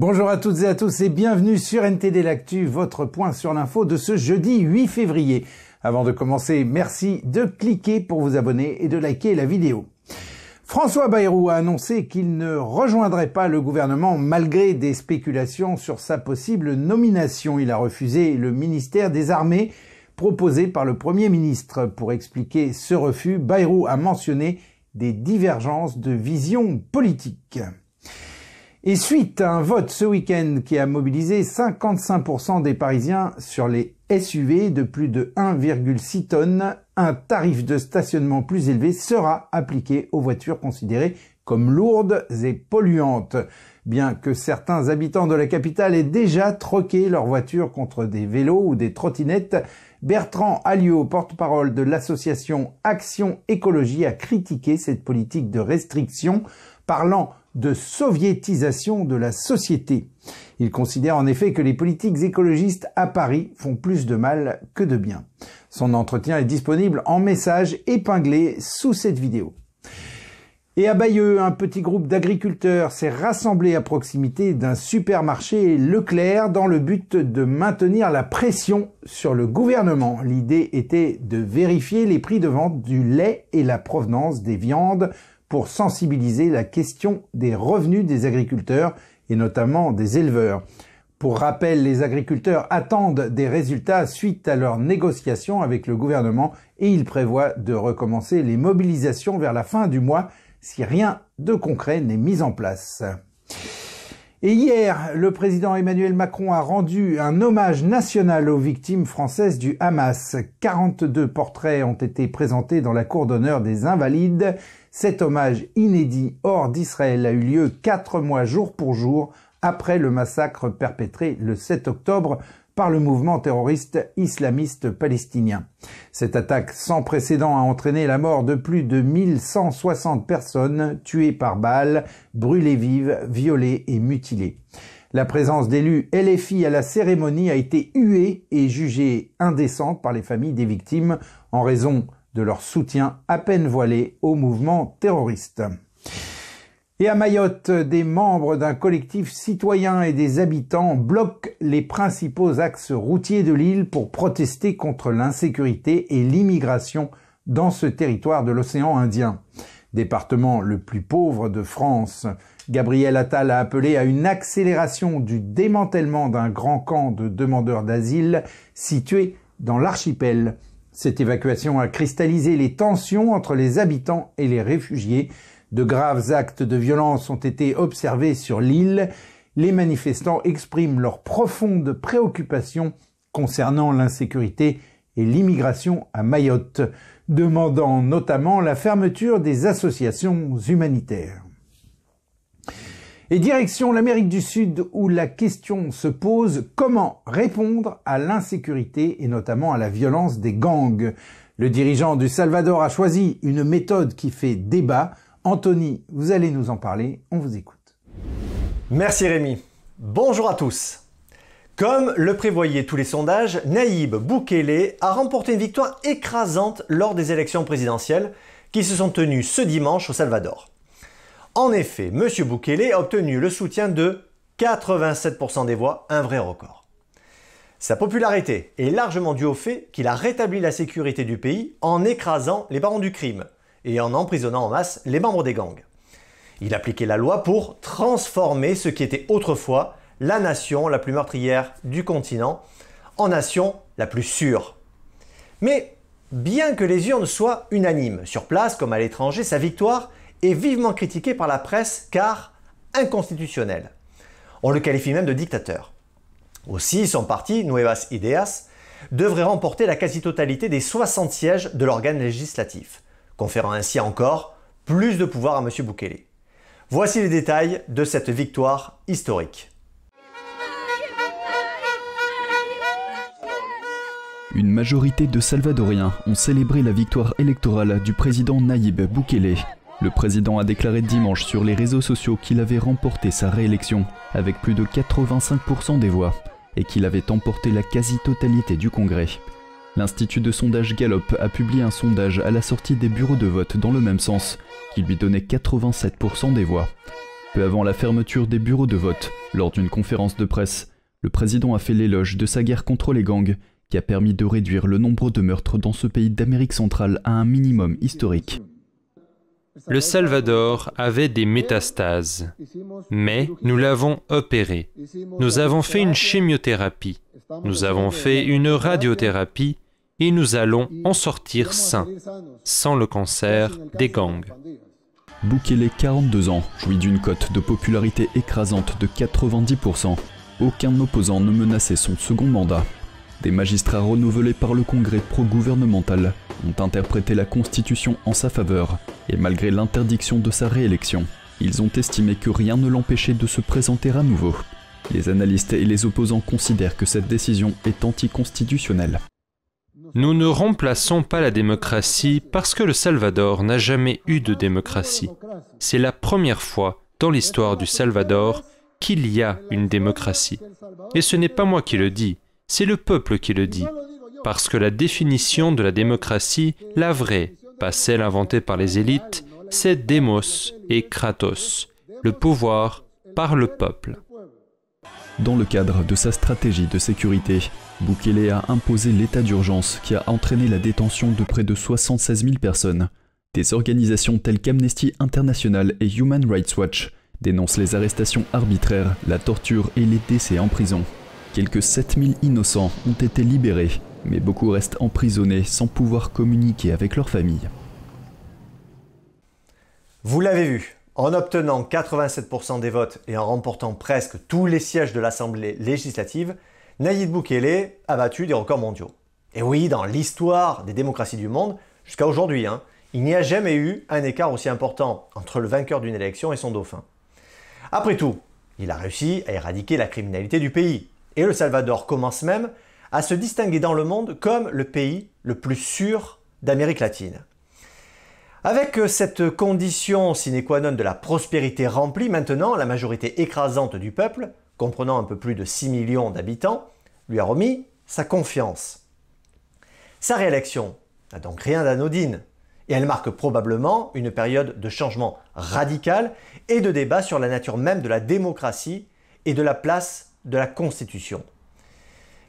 Bonjour à toutes et à tous et bienvenue sur NTD L'Actu, votre point sur l'info de ce jeudi 8 février. Avant de commencer, merci de cliquer pour vous abonner et de liker la vidéo. François Bayrou a annoncé qu'il ne rejoindrait pas le gouvernement malgré des spéculations sur sa possible nomination. Il a refusé le ministère des Armées proposé par le Premier ministre. Pour expliquer ce refus, Bayrou a mentionné des divergences de vision politique. Et suite à un vote ce week-end qui a mobilisé 55% des Parisiens sur les SUV de plus de 1,6 tonnes, un tarif de stationnement plus élevé sera appliqué aux voitures considérées comme lourdes et polluantes. Bien que certains habitants de la capitale aient déjà troqué leurs voitures contre des vélos ou des trottinettes, Bertrand Alliot, porte-parole de l'association Action Écologie, a critiqué cette politique de restriction, parlant de soviétisation de la société. Il considère en effet que les politiques écologistes à Paris font plus de mal que de bien. Son entretien est disponible en message épinglé sous cette vidéo. Et à Bayeux, un petit groupe d'agriculteurs s'est rassemblé à proximité d'un supermarché Leclerc dans le but de maintenir la pression sur le gouvernement. L'idée était de vérifier les prix de vente du lait et la provenance des viandes pour sensibiliser la question des revenus des agriculteurs et notamment des éleveurs. Pour rappel, les agriculteurs attendent des résultats suite à leurs négociations avec le gouvernement et ils prévoient de recommencer les mobilisations vers la fin du mois si rien de concret n'est mis en place. Et hier, le président Emmanuel Macron a rendu un hommage national aux victimes françaises du Hamas. 42 portraits ont été présentés dans la cour d'honneur des Invalides. Cet hommage inédit hors d'Israël a eu lieu quatre mois jour pour jour après le massacre perpétré le 7 octobre par le mouvement terroriste islamiste palestinien. Cette attaque sans précédent a entraîné la mort de plus de 1160 personnes tuées par balles, brûlées vives, violées et mutilées. La présence d'élus LFI à la cérémonie a été huée et jugée indécente par les familles des victimes en raison de leur soutien à peine voilé au mouvement terroriste. Et à Mayotte, des membres d'un collectif citoyen et des habitants bloquent les principaux axes routiers de l'île pour protester contre l'insécurité et l'immigration dans ce territoire de l'océan Indien. Département le plus pauvre de France, Gabriel Attal a appelé à une accélération du démantèlement d'un grand camp de demandeurs d'asile situé dans l'archipel. Cette évacuation a cristallisé les tensions entre les habitants et les réfugiés de graves actes de violence ont été observés sur l'île. Les manifestants expriment leur profonde préoccupation concernant l'insécurité et l'immigration à Mayotte, demandant notamment la fermeture des associations humanitaires. Et direction l'Amérique du Sud où la question se pose comment répondre à l'insécurité et notamment à la violence des gangs? Le dirigeant du Salvador a choisi une méthode qui fait débat Anthony, vous allez nous en parler, on vous écoute. Merci Rémi. Bonjour à tous. Comme le prévoyaient tous les sondages, Naïb Boukele a remporté une victoire écrasante lors des élections présidentielles qui se sont tenues ce dimanche au Salvador. En effet, M. Boukele a obtenu le soutien de 87% des voix, un vrai record. Sa popularité est largement due au fait qu'il a rétabli la sécurité du pays en écrasant les barons du crime, et en emprisonnant en masse les membres des gangs. Il appliquait la loi pour transformer ce qui était autrefois la nation la plus meurtrière du continent en nation la plus sûre. Mais bien que les urnes soient unanimes, sur place comme à l'étranger, sa victoire est vivement critiquée par la presse car inconstitutionnelle. On le qualifie même de dictateur. Aussi, son parti, Nuevas Ideas, devrait remporter la quasi-totalité des 60 sièges de l'organe législatif conférant ainsi encore plus de pouvoir à M. Boukele. Voici les détails de cette victoire historique. Une majorité de Salvadoriens ont célébré la victoire électorale du président Naïb Boukele. Le président a déclaré dimanche sur les réseaux sociaux qu'il avait remporté sa réélection avec plus de 85% des voix et qu'il avait emporté la quasi-totalité du Congrès. L'Institut de sondage Gallup a publié un sondage à la sortie des bureaux de vote dans le même sens, qui lui donnait 87% des voix. Peu avant la fermeture des bureaux de vote, lors d'une conférence de presse, le président a fait l'éloge de sa guerre contre les gangs, qui a permis de réduire le nombre de meurtres dans ce pays d'Amérique centrale à un minimum historique. Le Salvador avait des métastases, mais nous l'avons opéré. Nous avons fait une chimiothérapie, nous avons fait une radiothérapie et nous allons en sortir sains, sans le cancer des gangs. Bukele, 42 ans, jouit d'une cote de popularité écrasante de 90%. Aucun opposant ne menaçait son second mandat. Des magistrats renouvelés par le Congrès pro-gouvernemental ont interprété la Constitution en sa faveur, et malgré l'interdiction de sa réélection, ils ont estimé que rien ne l'empêchait de se présenter à nouveau. Les analystes et les opposants considèrent que cette décision est anticonstitutionnelle. Nous ne remplaçons pas la démocratie parce que le Salvador n'a jamais eu de démocratie. C'est la première fois dans l'histoire du Salvador qu'il y a une démocratie. Et ce n'est pas moi qui le dis, c'est le peuple qui le dit. Parce que la définition de la démocratie, la vraie, pas celle inventée par les élites, c'est démos et kratos, le pouvoir par le peuple. Dans le cadre de sa stratégie de sécurité, Bukele a imposé l'état d'urgence qui a entraîné la détention de près de 76 000 personnes. Des organisations telles qu'Amnesty International et Human Rights Watch dénoncent les arrestations arbitraires, la torture et les décès en prison. Quelques 7000 innocents ont été libérés, mais beaucoup restent emprisonnés sans pouvoir communiquer avec leur famille. Vous l'avez vu, en obtenant 87% des votes et en remportant presque tous les sièges de l'Assemblée législative, Nayib Bukele a battu des records mondiaux. Et oui, dans l'histoire des démocraties du monde, jusqu'à aujourd'hui, hein, il n'y a jamais eu un écart aussi important entre le vainqueur d'une élection et son dauphin. Après tout, il a réussi à éradiquer la criminalité du pays. Et le Salvador commence même à se distinguer dans le monde comme le pays le plus sûr d'Amérique latine. Avec euh, cette condition sine qua non de la prospérité remplie, maintenant la majorité écrasante du peuple, comprenant un peu plus de 6 millions d'habitants, lui a remis sa confiance. Sa réélection n'a donc rien d'anodine, et elle marque probablement une période de changement radical et de débat sur la nature même de la démocratie et de la place de la Constitution.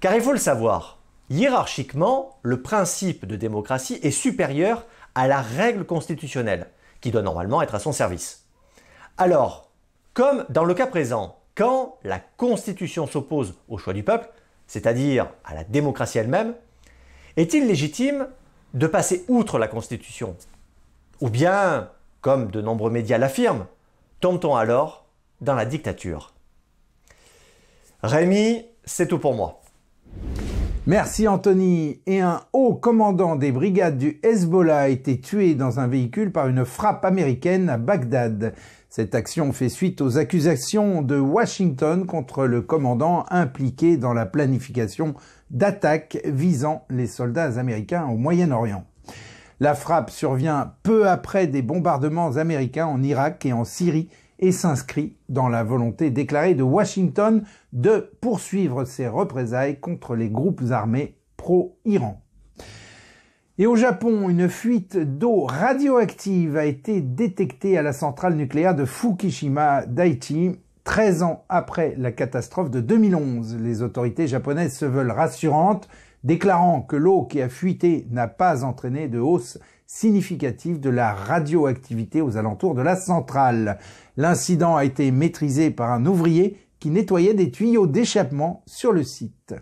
Car il faut le savoir, hiérarchiquement, le principe de démocratie est supérieur à la règle constitutionnelle, qui doit normalement être à son service. Alors, comme dans le cas présent, quand la Constitution s'oppose au choix du peuple, c'est-à-dire à la démocratie elle-même, est-il légitime de passer outre la Constitution? Ou bien, comme de nombreux médias l'affirment, tombe-t-on alors dans la dictature? Rémi, c'est tout pour moi. Merci Anthony. Et un haut commandant des brigades du Hezbollah a été tué dans un véhicule par une frappe américaine à Bagdad. Cette action fait suite aux accusations de Washington contre le commandant impliqué dans la planification d'attaques visant les soldats américains au Moyen-Orient. La frappe survient peu après des bombardements américains en Irak et en Syrie et s'inscrit dans la volonté déclarée de Washington de poursuivre ses représailles contre les groupes armés pro-Iran. Et au Japon, une fuite d'eau radioactive a été détectée à la centrale nucléaire de Fukushima Daiichi 13 ans après la catastrophe de 2011. Les autorités japonaises se veulent rassurantes, déclarant que l'eau qui a fuité n'a pas entraîné de hausse significative de la radioactivité aux alentours de la centrale. L'incident a été maîtrisé par un ouvrier qui nettoyait des tuyaux d'échappement sur le site.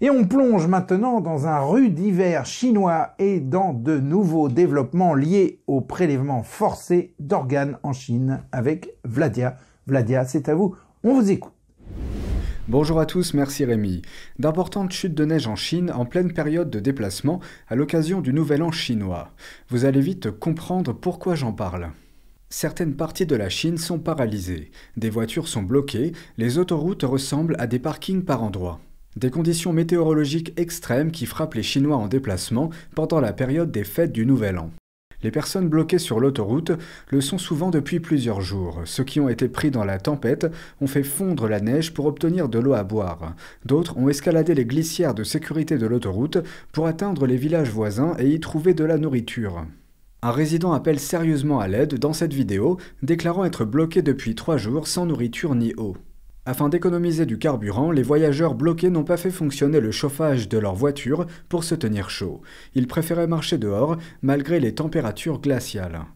Et on plonge maintenant dans un rude hiver chinois et dans de nouveaux développements liés au prélèvement forcé d'organes en Chine avec Vladia. Vladia, c'est à vous, on vous écoute. Bonjour à tous, merci Rémi. D'importantes chutes de neige en Chine en pleine période de déplacement à l'occasion du Nouvel An chinois. Vous allez vite comprendre pourquoi j'en parle. Certaines parties de la Chine sont paralysées, des voitures sont bloquées, les autoroutes ressemblent à des parkings par endroits. Des conditions météorologiques extrêmes qui frappent les Chinois en déplacement pendant la période des fêtes du Nouvel An. Les personnes bloquées sur l'autoroute le sont souvent depuis plusieurs jours. Ceux qui ont été pris dans la tempête ont fait fondre la neige pour obtenir de l'eau à boire. D'autres ont escaladé les glissières de sécurité de l'autoroute pour atteindre les villages voisins et y trouver de la nourriture. Un résident appelle sérieusement à l'aide dans cette vidéo, déclarant être bloqué depuis trois jours sans nourriture ni eau. Afin d'économiser du carburant, les voyageurs bloqués n'ont pas fait fonctionner le chauffage de leur voiture pour se tenir chaud. Ils préféraient marcher dehors malgré les températures glaciales.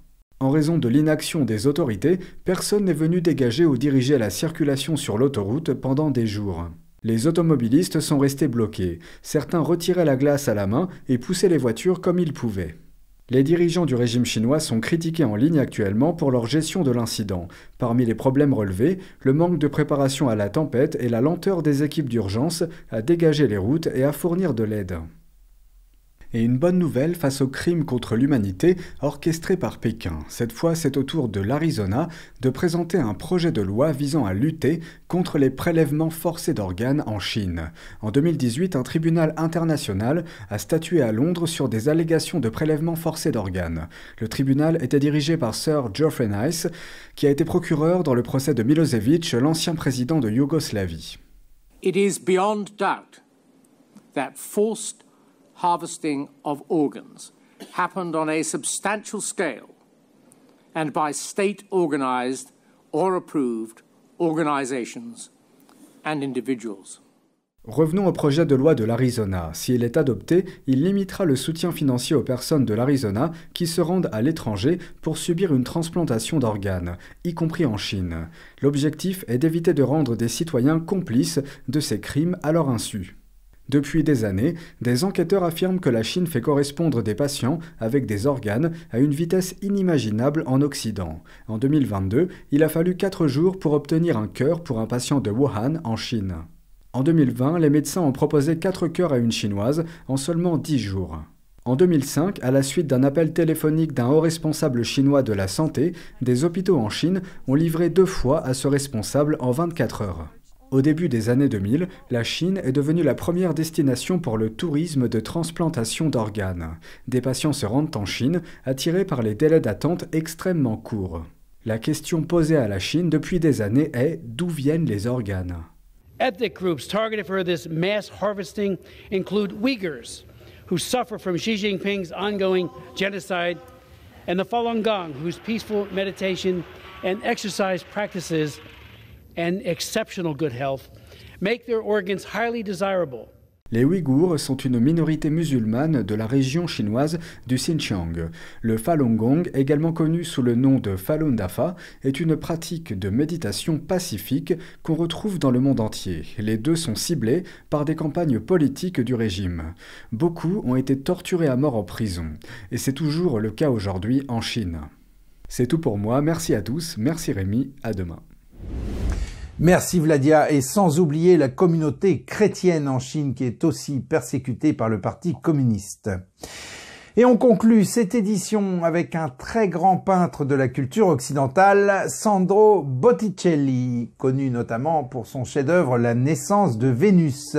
En raison de l'inaction des autorités, personne n'est venu dégager ou diriger la circulation sur l'autoroute pendant des jours. Les automobilistes sont restés bloqués. Certains retiraient la glace à la main et poussaient les voitures comme ils pouvaient. Les dirigeants du régime chinois sont critiqués en ligne actuellement pour leur gestion de l'incident. Parmi les problèmes relevés, le manque de préparation à la tempête et la lenteur des équipes d'urgence à dégager les routes et à fournir de l'aide et une bonne nouvelle face aux crimes contre l'humanité orchestrés par Pékin. Cette fois, c'est au tour de l'Arizona de présenter un projet de loi visant à lutter contre les prélèvements forcés d'organes en Chine. En 2018, un tribunal international a statué à Londres sur des allégations de prélèvements forcés d'organes. Le tribunal était dirigé par Sir Geoffrey Nice, qui a été procureur dans le procès de Milosevic, l'ancien président de Yougoslavie. It harvesting of organs happened on a substantial scale and by state organized or approved organizations and individuals. Revenons au projet de loi de l'Arizona. S'il est adopté, il limitera le soutien financier aux personnes de l'Arizona qui se rendent à l'étranger pour subir une transplantation d'organes, y compris en Chine. L'objectif est d'éviter de rendre des citoyens complices de ces crimes à leur insu. Depuis des années, des enquêteurs affirment que la Chine fait correspondre des patients avec des organes à une vitesse inimaginable en Occident. En 2022, il a fallu 4 jours pour obtenir un cœur pour un patient de Wuhan en Chine. En 2020, les médecins ont proposé 4 cœurs à une chinoise en seulement 10 jours. En 2005, à la suite d'un appel téléphonique d'un haut responsable chinois de la santé, des hôpitaux en Chine ont livré deux fois à ce responsable en 24 heures. Au début des années 2000, la Chine est devenue la première destination pour le tourisme de transplantation d'organes. Des patients se rendent en Chine, attirés par les délais d'attente extrêmement courts. La question posée à la Chine depuis des années est d'où viennent les organes? Ethnic groups targeted for this mass harvesting include Uyghurs, who suffer from Xi Jinping's ongoing genocide, and the Falun Gong, whose peaceful meditation and exercise practices and exceptional good health make their organs highly desirable. Les Ouïghours sont une minorité musulmane de la région chinoise du Xinjiang. Le Falun Gong, également connu sous le nom de Falun Dafa, est une pratique de méditation pacifique qu'on retrouve dans le monde entier. Les deux sont ciblés par des campagnes politiques du régime. Beaucoup ont été torturés à mort en prison, et c'est toujours le cas aujourd'hui en Chine. C'est tout pour moi, merci à tous, merci Rémi, à demain. Merci Vladia, et sans oublier la communauté chrétienne en Chine qui est aussi persécutée par le Parti communiste. Et on conclut cette édition avec un très grand peintre de la culture occidentale, Sandro Botticelli, connu notamment pour son chef-d'œuvre La naissance de Vénus.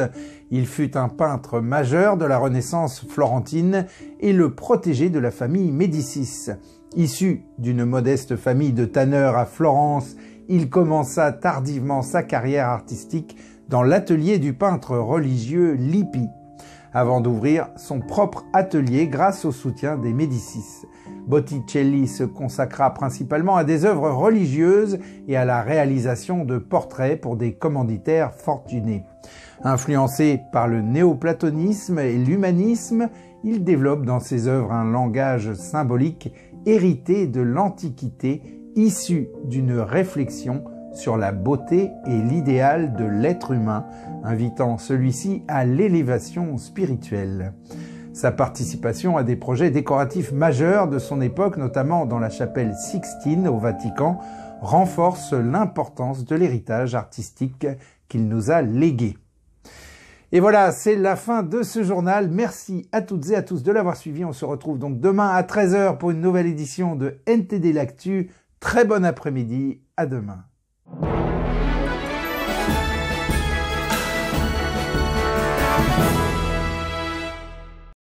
Il fut un peintre majeur de la Renaissance florentine et le protégé de la famille Médicis. Issu d'une modeste famille de tanneurs à Florence il commença tardivement sa carrière artistique dans l'atelier du peintre religieux Lippi, avant d'ouvrir son propre atelier grâce au soutien des Médicis. Botticelli se consacra principalement à des œuvres religieuses et à la réalisation de portraits pour des commanditaires fortunés. Influencé par le néoplatonisme et l'humanisme, il développe dans ses œuvres un langage symbolique hérité de l'Antiquité issu d'une réflexion sur la beauté et l'idéal de l'être humain, invitant celui-ci à l'élévation spirituelle. Sa participation à des projets décoratifs majeurs de son époque, notamment dans la chapelle Sixtine au Vatican, renforce l'importance de l'héritage artistique qu'il nous a légué. Et voilà, c'est la fin de ce journal. Merci à toutes et à tous de l'avoir suivi. On se retrouve donc demain à 13h pour une nouvelle édition de NTD L'Actu. Très bon après-midi, à demain.